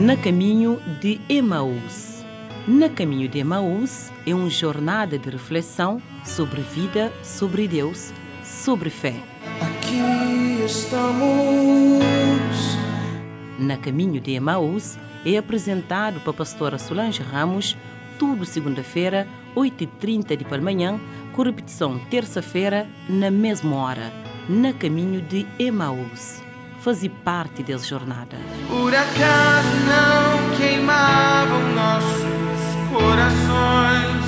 Na caminho de Emaús. Na caminho de Emaús é uma jornada de reflexão sobre vida, sobre Deus, sobre fé. Aqui estamos. Na caminho de Emaús é apresentado para a pastora Solange Ramos, tudo segunda-feira, 8h30 de manhã, com repetição terça-feira, na mesma hora. Na caminho de Emaús. Fazer parte dessa jornada. Por acaso não queimavam nossos corações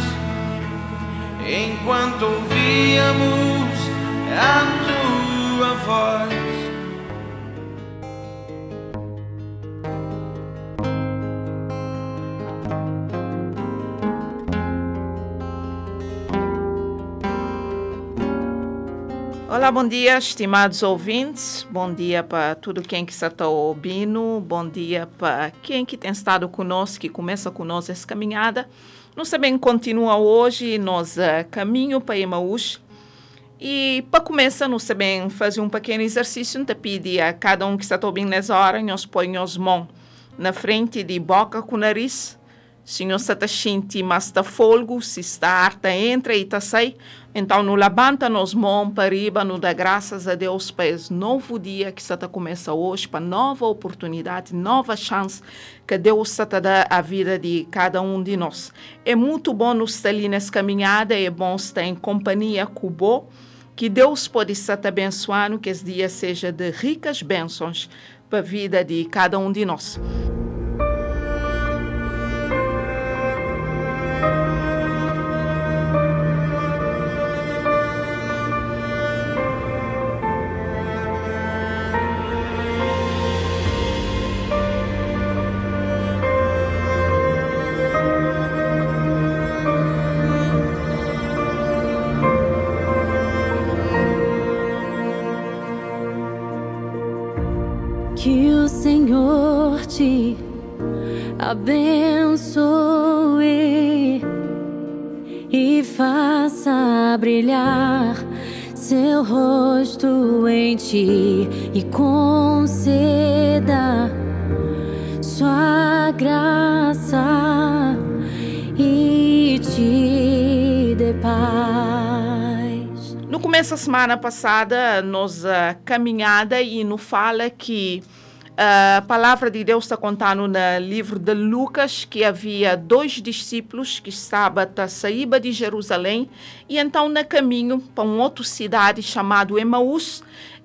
enquanto ouvíamos a tua voz. Olá, bom dia, estimados ouvintes. Bom dia para tudo quem que está ouvindo. Bom dia para quem que tem estado conosco, que começa conosco essa caminhada. Nós também continua hoje nosso uh, caminho para Emaús. E para começar, nós também fazer um pequeno exercício. Te pedir a cada um que está ouvindo nessa hora, nós põe as mãos na frente de boca com o nariz. Se nós está sentindo mais está folgo, se está harta, entra e está sai. Então, não levanta nos mãos para não dá graças a Deus para esse novo dia que está começa hoje, para nova oportunidade, nova chance que Deus está dar à vida de cada um de nós. É muito bom nos estar ali nessa caminhada, é bom estar em companhia com o bom, que Deus pode estar abençoando, que esse dia seja de ricas bênçãos para a vida de cada um de nós. Ti e conceda sua graça e te dê paz. No começo da semana passada, nós uh, caminhada e nos fala que a palavra de Deus está contando no livro de Lucas que havia dois discípulos que estavam a de Jerusalém e então no caminho para uma outra cidade chamada Emaús,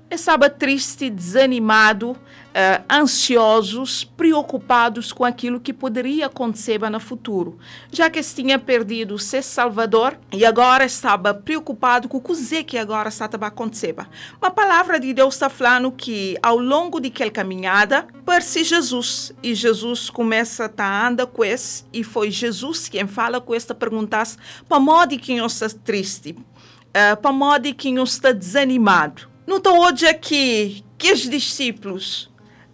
estava triste, desanimado, uh, ansiosos, preocupados com aquilo que poderia acontecer no futuro, já que tinha perdido seu Salvador e agora estava preocupado com o que agora estava a acontecer. Uma palavra de Deus está falando que ao longo daquela caminhada, perce Jesus e Jesus começa a andar com esse e foi Jesus quem fala com esta pergunta para modo que eu está triste, uh, para modo que eu está desanimado. Não estou hoje aqui que os discípulos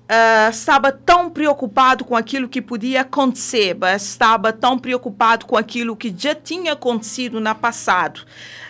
uh, estavam tão preocupados com aquilo que podia acontecer, estava tão preocupado com aquilo que já tinha acontecido no passado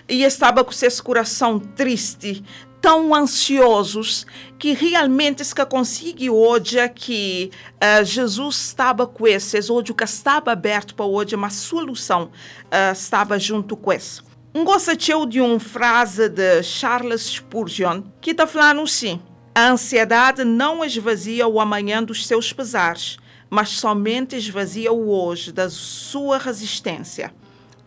e estava com seu coração triste, tão ansiosos que realmente se consegue hoje que uh, Jesus estava com esses, hoje que estava aberto para hoje, uma solução uh, estava junto com esse. Gostei de uma frase de Charles Spurgeon que está falando assim: a ansiedade não esvazia o amanhã dos seus pesares, mas somente esvazia o hoje da sua resistência.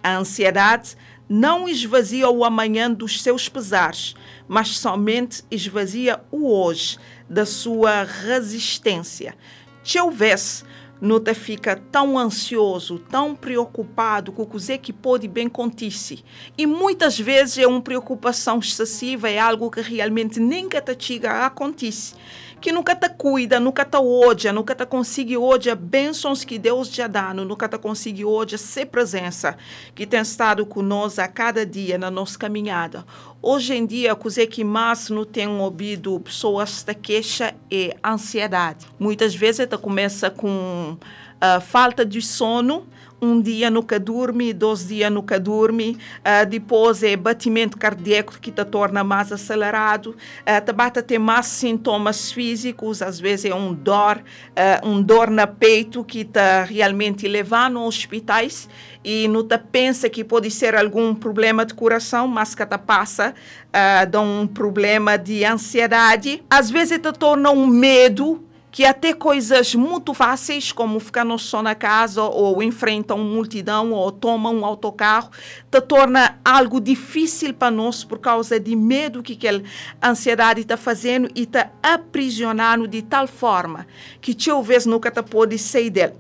A ansiedade não esvazia o amanhã dos seus pesares, mas somente esvazia o hoje da sua resistência. Se houvesse te fica tão ansioso, tão preocupado com o que pode bem acontecer. E muitas vezes é uma preocupação excessiva, é algo que realmente nem te chega a acontecer. Que nunca te cuida, nunca te odia, nunca te consegue hoje bênçãos que Deus já dá, nunca te consegue hoje ser presença que tem estado conosco a cada dia na nossa caminhada. Hoje em dia, o que mais não tem ouvido pessoas da queixa é ansiedade. Muitas vezes ela começa com uh, falta de sono, um dia nunca dorme, dois dias nunca dorme, uh, depois é batimento cardíaco que te torna mais acelerado, uh, te bate ter mais sintomas físicos, às vezes é um dor, uh, um dor na peito que te realmente leva nos hospitais e não te pensa que pode ser algum problema de coração, mas que te passa uh, de um problema de ansiedade. Às vezes te torna um medo que até coisas muito fáceis, como ficar no som na casa, ou enfrentar uma multidão, ou toma um autocarro, te torna algo difícil para nós por causa de medo que aquela ansiedade está fazendo e está aprisionando de tal forma que talvez nunca te pode sair dele.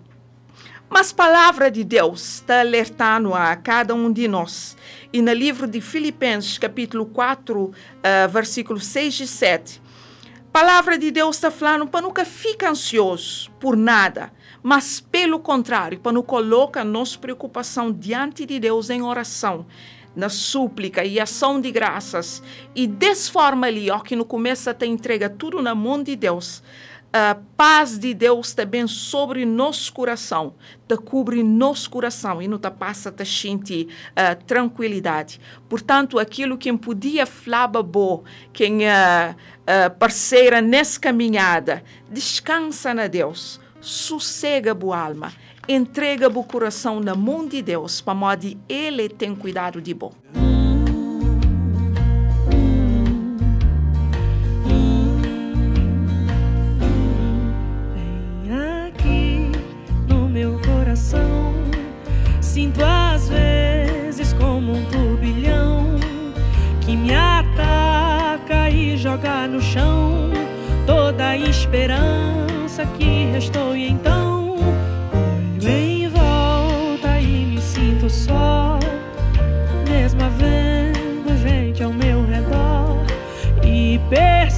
Mas a palavra de Deus está alertando a cada um de nós. E no livro de Filipenses, capítulo 4, uh, versículos 6 e 7, palavra de Deus está falando para nunca ficar ansioso por nada, mas pelo contrário, para não colocar nossa preocupação diante de Deus em oração, na súplica e ação de graças, e dessa forma ali, ó, que no começo te entrega tudo na mão de Deus, a paz de Deus também sobre nosso coração, te cobre nosso coração e não te passa a sentir uh, tranquilidade. Portanto, aquilo que podia falar bom, quem uh, uh, parceira nessa caminhada, descansa na Deus, sossega boa alma, entrega o coração na mão de Deus, para modo Ele tem cuidado de bom. Sinto às vezes como um turbilhão que me ataca e joga no chão toda a esperança que restou. E então olho em volta e me sinto só, mesmo vendo gente ao meu redor e percebo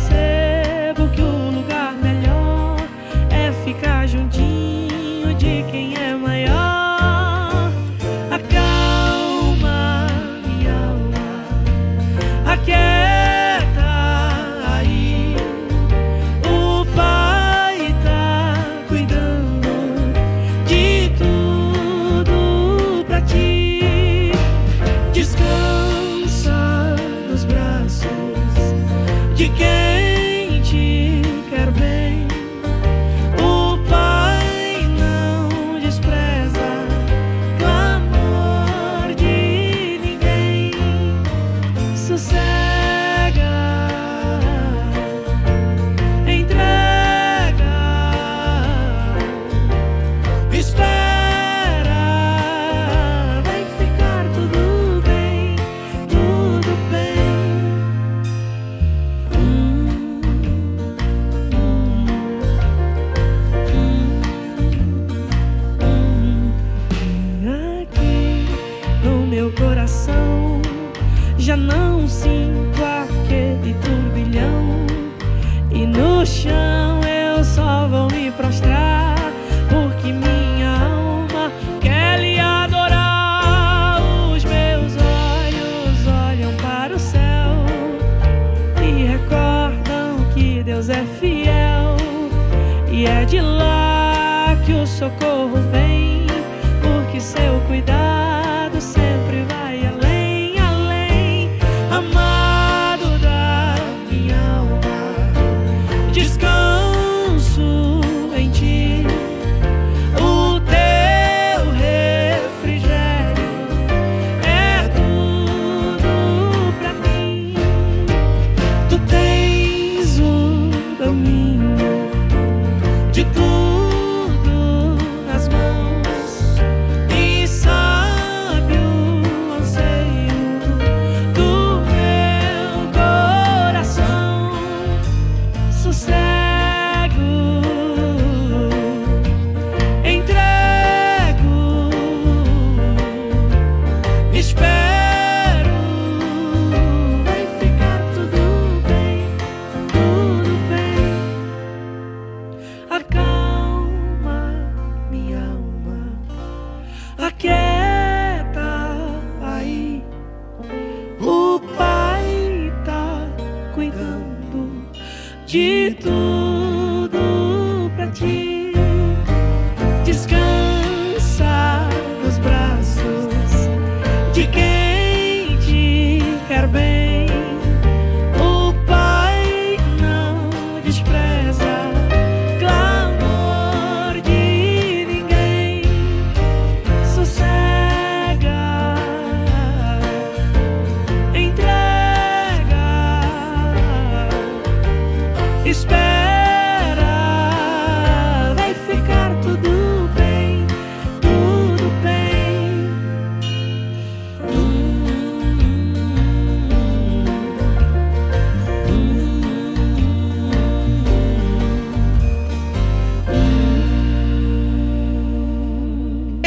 say de tudo pra ti. Descansa.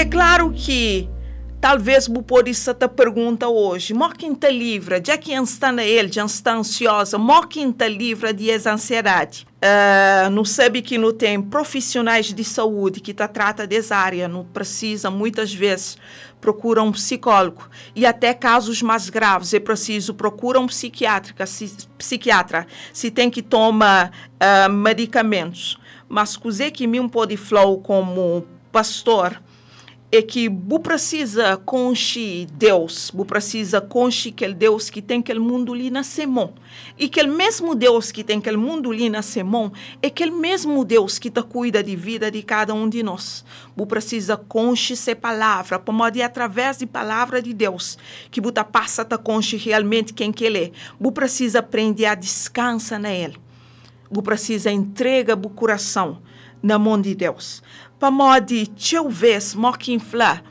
É claro que talvez pode se te pergunta hoje, mó quem te livra, já que está na ele, já está ansiosa, mó quem te livra de ansiedade. Uh, não sabe que não tem profissionais de saúde que te trata dessa área, não precisa muitas vezes procura um psicólogo e até casos mais graves é preciso procura um psiquiatra, se, psiquiatra, se tem que tomar uh, medicamentos. Mas coisa que mim pode falar como pastor é que você precisa conhecer Deus, você precisa conhecer aquele Deus que tem aquele mundo ali na semão. E aquele mesmo Deus que tem aquele mundo ali na semão é aquele mesmo Deus que te cuida de vida de cada um de nós. Você precisa conhecer a palavra, para modo através da palavra de Deus, que você passa a conhecer realmente quem que ele é. Você precisa aprender a descansar nele. Você precisa entregar o coração na mão de Deus pamodi talvez moquinfla.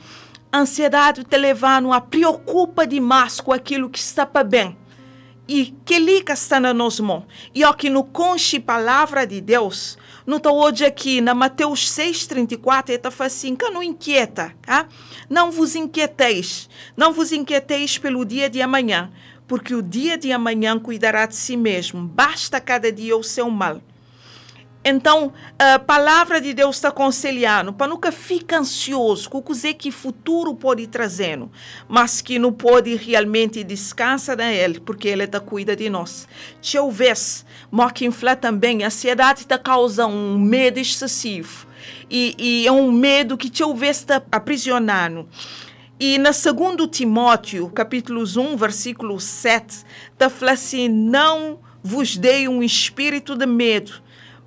Ansiedade te levando a preocupa demais com aquilo que está para bem. E que liga está na nossa mão. E aqui no conche palavra de Deus, não está hoje aqui na Mateus 6,34, está assim, que não inquieta, tá? Não vos inquieteis, não vos inquieteis pelo dia de amanhã, porque o dia de amanhã cuidará de si mesmo. Basta cada dia o seu mal. Então, a palavra de Deus está aconselhando para nunca ficar ansioso com o que o futuro pode trazer, mas que não pode realmente descansar nele, porque ele está cuida de nós. Talvez, infla também, a ansiedade está causando um medo excessivo. E, e é um medo que talvez está aprisionando. E na 2 Timóteo, capítulo 1, versículo 7, está falando assim, não vos dei um espírito de medo,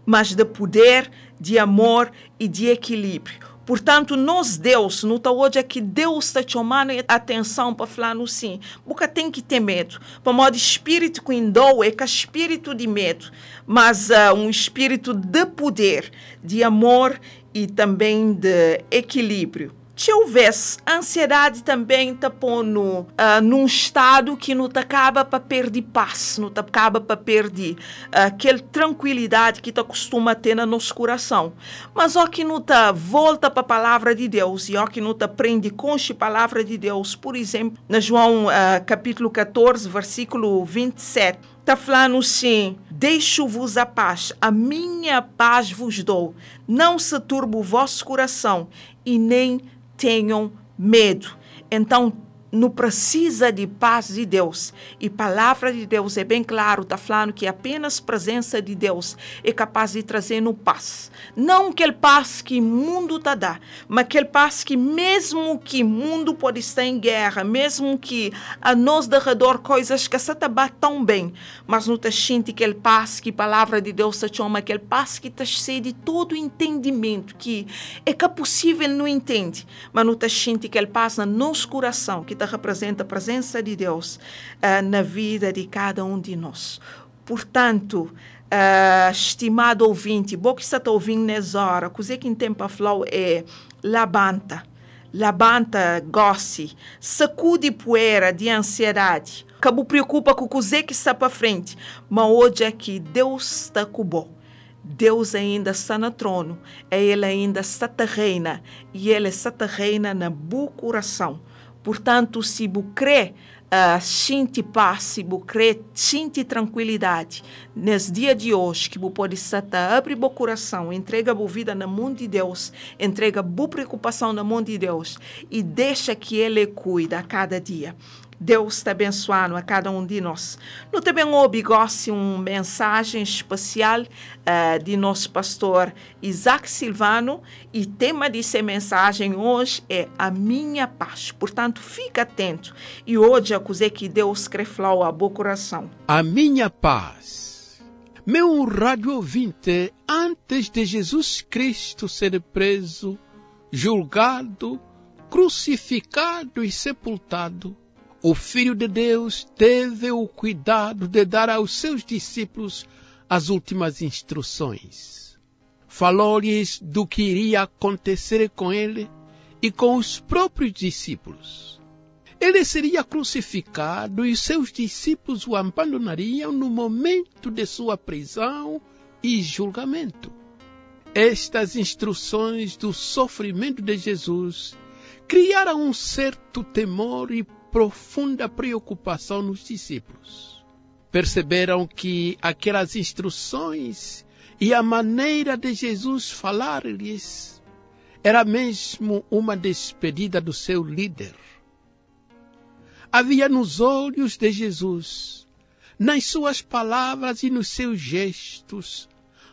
mas de poder, de amor e de equilíbrio. Portanto, nós, Deus, não está hoje é que Deus está chamando atenção para falar no sim. Porque tem que ter medo. Para modo espírito que indou é que é espírito de medo, mas uh, um espírito de poder, de amor e também de equilíbrio houvesse ansiedade também está pondo uh, num estado que não acaba para perder paz, não acaba para perder uh, aquela tranquilidade que te costuma ter no nosso coração. Mas ó que não te volta para a palavra de Deus e ó que não te aprende com a palavra de Deus, por exemplo, na João uh, capítulo 14, versículo 27, está falando assim: Deixo-vos a paz, a minha paz vos dou. Não se turbe o vosso coração e nem tenham medo. Então, não precisa de paz de Deus. E palavra de Deus é bem claro, está falando que apenas presença de Deus é capaz de trazer no paz. Não aquele paz que o mundo está dá, mas aquele paz que mesmo que o mundo pode estar em guerra, mesmo que a nós de redor coisas que se está tão bem, mas não está sente aquele paz que palavra de Deus se chama, aquele paz que cheio de todo entendimento, que é que é possível não entende, mas não está sente aquele paz no nosso coração, que representa a presença de Deus uh, na vida de cada um de nós. Portanto, uh, estimado ouvinte, bom que está ouvindo nessa hora, coisa que em tempo falou é labanta, labanta, goce, sacude poeira de ansiedade, que preocupa com o que está para frente, mas hoje é que Deus está com bom. Deus ainda está no trono, Ele ainda está terrena e Ele está terrena na bom coração. Portanto, se você uh, sente paz, se você sente tranquilidade. Nesse dia de hoje, que você pode estar, abre o coração, entrega a vida na mão de Deus, entrega a preocupação na mão de Deus e deixa que Ele cuida a cada dia. Deus te abençoando a cada um de nós. No também obrigasse uma mensagem especial uh, de nosso pastor Isaac Silvano e tema dessa mensagem hoje é a minha paz. Portanto, fica atento e hoje acusei que Deus quer falar ao coração. A minha paz. Meu rádio ouvinte, antes de Jesus Cristo ser preso, julgado, crucificado e sepultado, o Filho de Deus teve o cuidado de dar aos seus discípulos as últimas instruções. Falou-lhes do que iria acontecer com ele e com os próprios discípulos. Ele seria crucificado e seus discípulos o abandonariam no momento de sua prisão e julgamento. Estas instruções do sofrimento de Jesus criaram um certo temor e profunda preocupação nos discípulos. Perceberam que aquelas instruções e a maneira de Jesus falar-lhes era mesmo uma despedida do seu líder. Havia nos olhos de Jesus, nas suas palavras e nos seus gestos,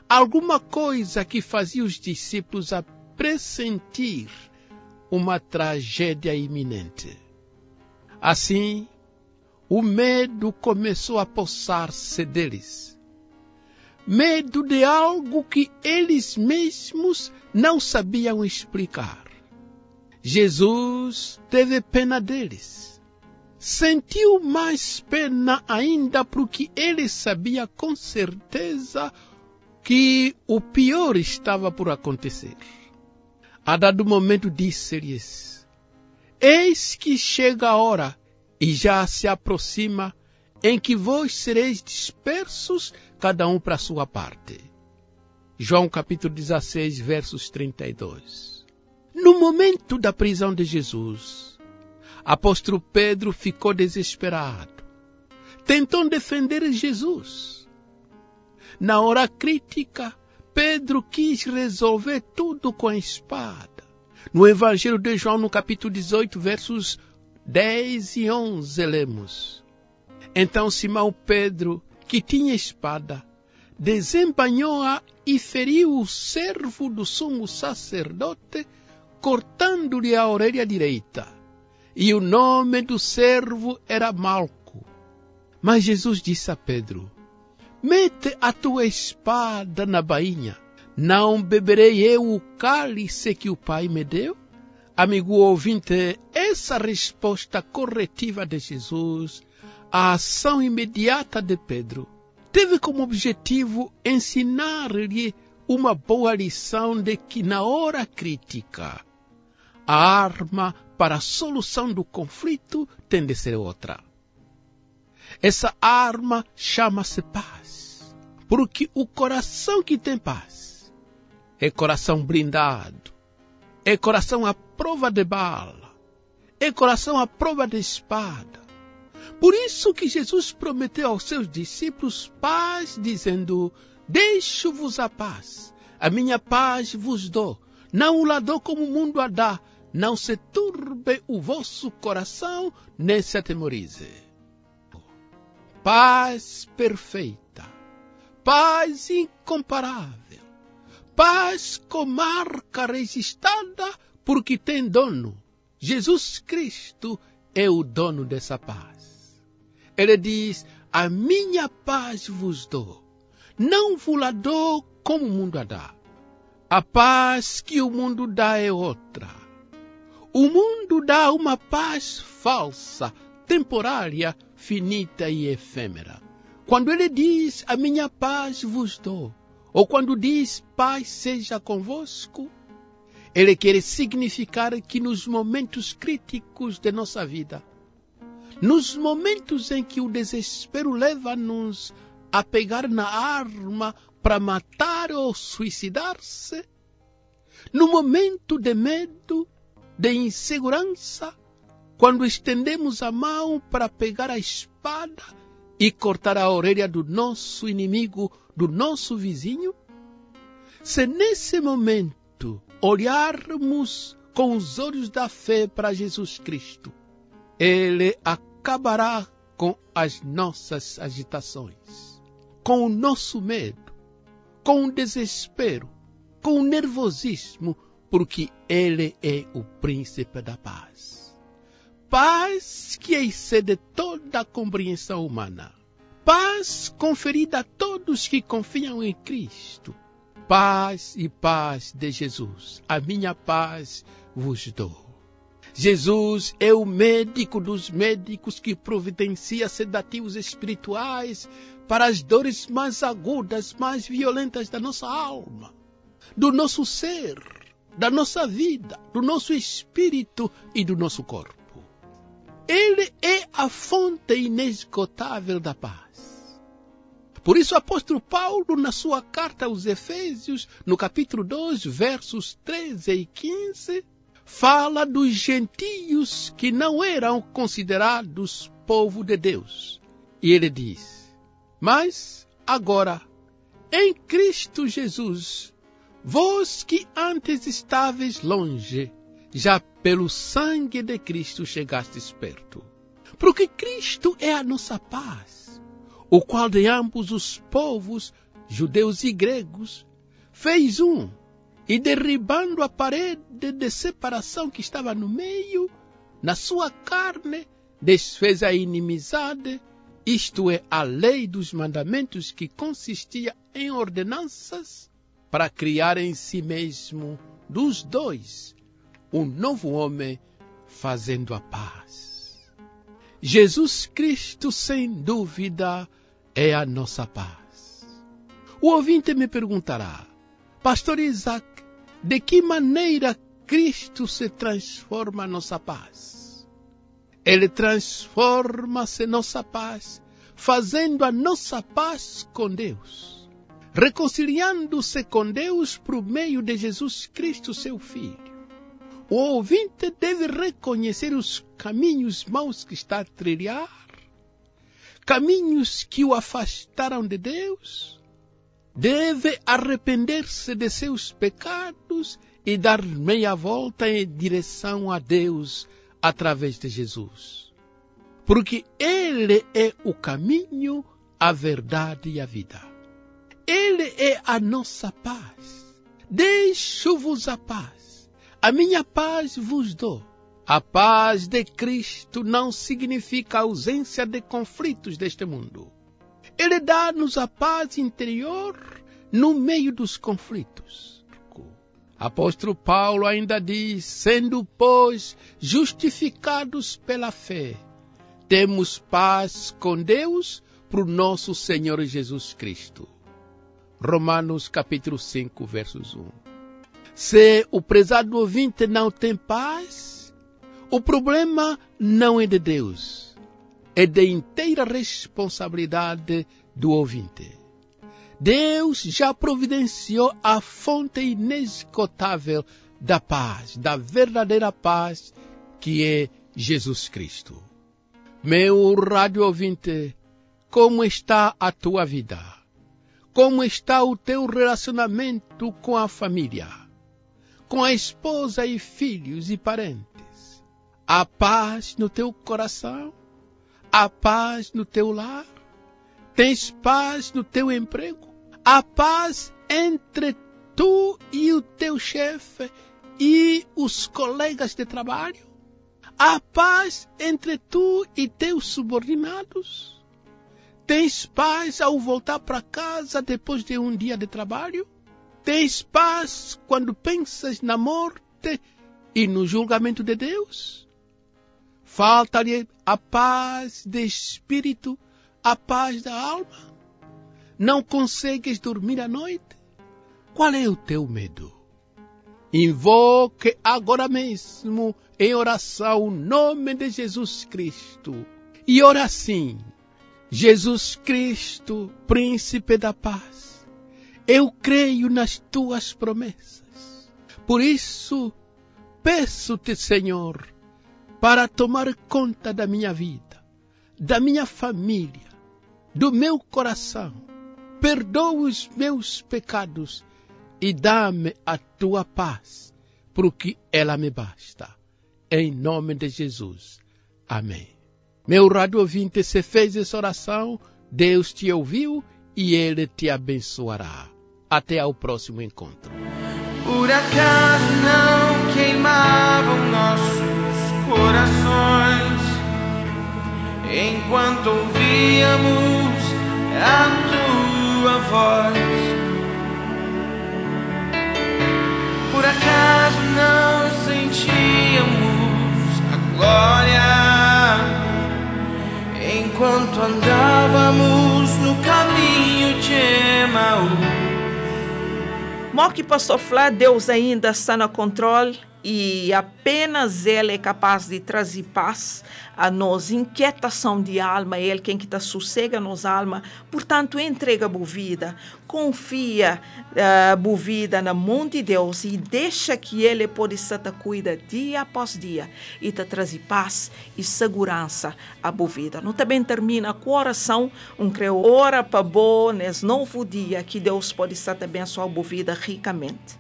alguma coisa que fazia os discípulos a pressentir uma tragédia iminente. Assim, o medo começou a possar-se deles. Medo de algo que eles mesmos não sabiam explicar. Jesus teve pena deles. Sentiu mais pena ainda porque ele sabia com certeza que o pior estava por acontecer. A dado momento disse-lhes: Eis que chega a hora, e já se aproxima, em que vós sereis dispersos, cada um para sua parte. João capítulo 16, versos 32. No momento da prisão de Jesus, apóstolo Pedro ficou desesperado. Tentou defender Jesus. Na hora crítica, Pedro quis resolver tudo com a espada. No Evangelho de João, no capítulo 18, versos 10 e 11, lemos. Então Simão Pedro, que tinha espada, desembanhou-a e feriu o servo do sumo sacerdote, cortando-lhe a orelha direita. E o nome do servo era Malco. Mas Jesus disse a Pedro: Mete a tua espada na bainha. Não beberei eu o cálice que o Pai me deu? Amigo ouvinte, essa resposta corretiva de Jesus à ação imediata de Pedro teve como objetivo ensinar-lhe uma boa lição de que, na hora crítica, a arma para a solução do conflito tem de ser outra. Essa arma chama-se paz. Porque o coração que tem paz é coração blindado, é coração à prova de bala, é coração à prova de espada. Por isso que Jesus prometeu aos seus discípulos paz, dizendo: Deixo-vos a paz, a minha paz vos dou. Não o la dou como o mundo a dá. Não se turbe o vosso coração, nem se atemorize paz perfeita, paz incomparável, paz com marca registrada porque tem dono. Jesus Cristo é o dono dessa paz. Ele diz: A minha paz vos dou, não vos la dou como o mundo a dá. A paz que o mundo dá é outra. O mundo dá uma paz falsa, temporária, finita e efêmera. Quando ele diz, a minha paz vos dou, ou quando diz, paz seja convosco, ele quer significar que nos momentos críticos de nossa vida, nos momentos em que o desespero leva-nos a pegar na arma para matar ou suicidar-se, no momento de medo, de insegurança, quando estendemos a mão para pegar a espada e cortar a orelha do nosso inimigo, do nosso vizinho? Se nesse momento olharmos com os olhos da fé para Jesus Cristo, Ele acabará com as nossas agitações, com o nosso medo, com o desespero, com o nervosismo, porque Ele é o príncipe da paz paz que excede toda a compreensão humana. Paz conferida a todos que confiam em Cristo. Paz e paz de Jesus. A minha paz vos dou. Jesus é o médico dos médicos que providencia sedativos espirituais para as dores mais agudas, mais violentas da nossa alma, do nosso ser, da nossa vida, do nosso espírito e do nosso corpo. Ele é a fonte inesgotável da paz. Por isso, o apóstolo Paulo, na sua carta aos Efésios, no capítulo 2, versos 13 e 15, fala dos gentios que não eram considerados povo de Deus. E ele diz: Mas agora, em Cristo Jesus, vós que antes estáveis longe, já pelo sangue de Cristo chegastes perto. Porque Cristo é a nossa paz, o qual de ambos os povos, judeus e gregos, fez um, e derribando a parede de separação que estava no meio, na sua carne, desfez a inimizade, isto é, a lei dos mandamentos que consistia em ordenanças, para criar em si mesmo dos dois um novo homem fazendo a paz. Jesus Cristo, sem dúvida, é a nossa paz. O ouvinte me perguntará, Pastor Isaac, de que maneira Cristo se transforma nossa paz? Ele transforma-se nossa paz, fazendo a nossa paz com Deus, reconciliando-se com Deus por meio de Jesus Cristo, seu Filho. O ouvinte deve reconhecer os caminhos maus que está a trilhar, caminhos que o afastaram de Deus. Deve arrepender-se de seus pecados e dar meia volta em direção a Deus através de Jesus. Porque Ele é o caminho, a verdade e a vida. Ele é a nossa paz. Deixo-vos a paz a minha paz vos dou. A paz de Cristo não significa ausência de conflitos deste mundo. Ele dá-nos a paz interior no meio dos conflitos. Apóstolo Paulo ainda diz: sendo, pois, justificados pela fé, temos paz com Deus por nosso Senhor Jesus Cristo. Romanos capítulo 5, versos 1. Se o prezado ouvinte não tem paz, o problema não é de Deus, é de inteira responsabilidade do ouvinte. Deus já providenciou a fonte inesgotável da paz, da verdadeira paz, que é Jesus Cristo. Meu rádio ouvinte, como está a tua vida? Como está o teu relacionamento com a família? com a esposa e filhos e parentes. Há paz no teu coração? Há paz no teu lar? Tens paz no teu emprego? Há paz entre tu e o teu chefe e os colegas de trabalho? Há paz entre tu e teus subordinados? Tens paz ao voltar para casa depois de um dia de trabalho? Tens paz quando pensas na morte e no julgamento de Deus? Falta-lhe a paz de espírito, a paz da alma? Não consegues dormir à noite? Qual é o teu medo? Invoque agora mesmo em oração o nome de Jesus Cristo e ora assim: Jesus Cristo, príncipe da paz eu creio nas tuas promessas. Por isso, peço-te, Senhor, para tomar conta da minha vida, da minha família, do meu coração. Perdoa os meus pecados e dá-me a tua paz, porque ela me basta. Em nome de Jesus. Amém. Meu rádio ouvinte, se fez essa oração, Deus te ouviu e Ele te abençoará. Até ao próximo encontro. Por acaso não nossos corações enquanto ouvíamos a tua voz? Por acaso não sentíamos a glória enquanto andávamos no caminho de Emaús? Moque Pastor Flá, Deus ainda está no controle e apenas Ele é capaz de trazer paz a nós, inquietação de alma, é Ele quem que está sossega a nossa alma, portanto entrega a vida, confia a uh, vida na mão de Deus e deixa que Ele pode estar te cuida dia após dia e te trazer paz e segurança a vida. Não também termina com oração, um creu ora para bom nesse novo dia que Deus pode estar te abençoar a vida ricamente.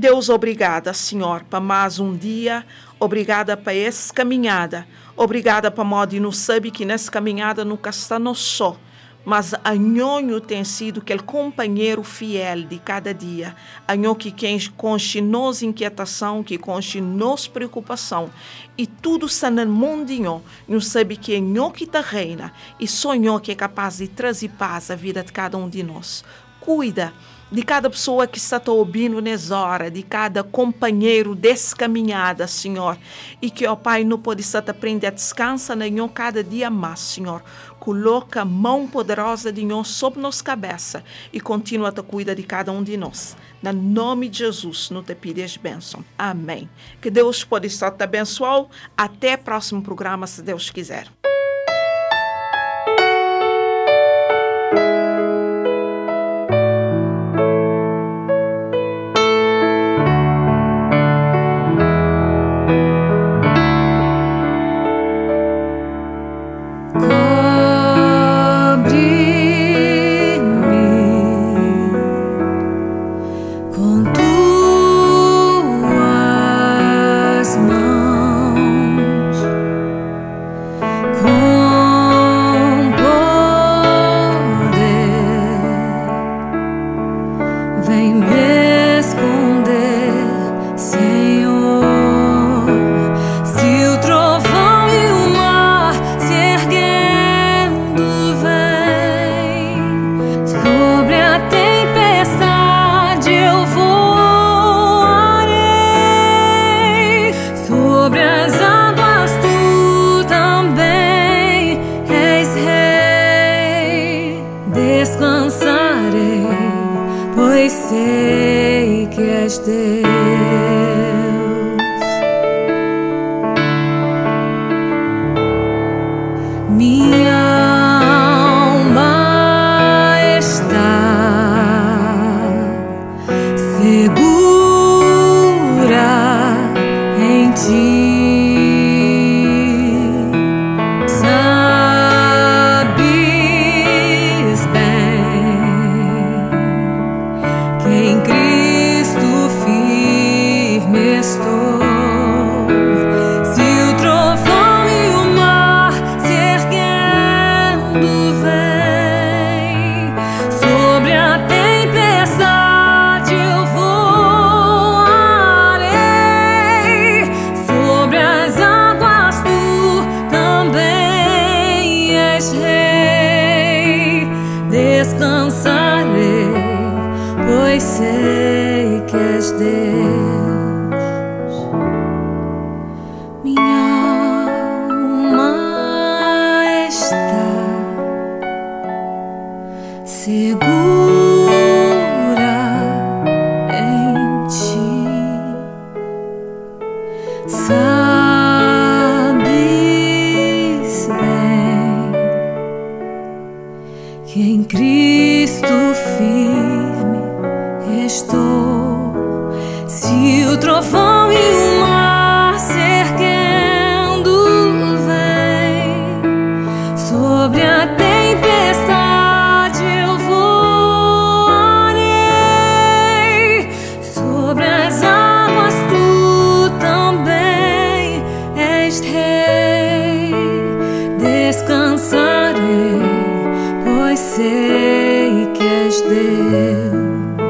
Deus, obrigada, Senhor, para mais um dia. Obrigada para essa caminhada. Obrigada para modo não saber que nessa caminhada nunca está no só. Mas a nhonho tem sido aquele companheiro fiel de cada dia. A nhonho que conche nos inquietação, que conche nos preocupação. E tudo está no mundinho. Não sabe que é nhonho que está reina. E sonhou que é capaz de trazer paz à vida de cada um de nós. Cuida de cada pessoa que está ouvindo nessa hora, de cada companheiro dessa caminhada, Senhor. E que, ó Pai, não pode estar te a descansar nenhum cada dia mais, Senhor. Coloca a mão poderosa de nós sobre nossa cabeça e continua a cuidar de cada um de nós. No nome de Jesus, não te pides bênção. Amém. Que Deus pode estar te. Até o próximo programa, se Deus quiser. ser. Pois sei que és sei que és Deus.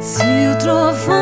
Se o trovão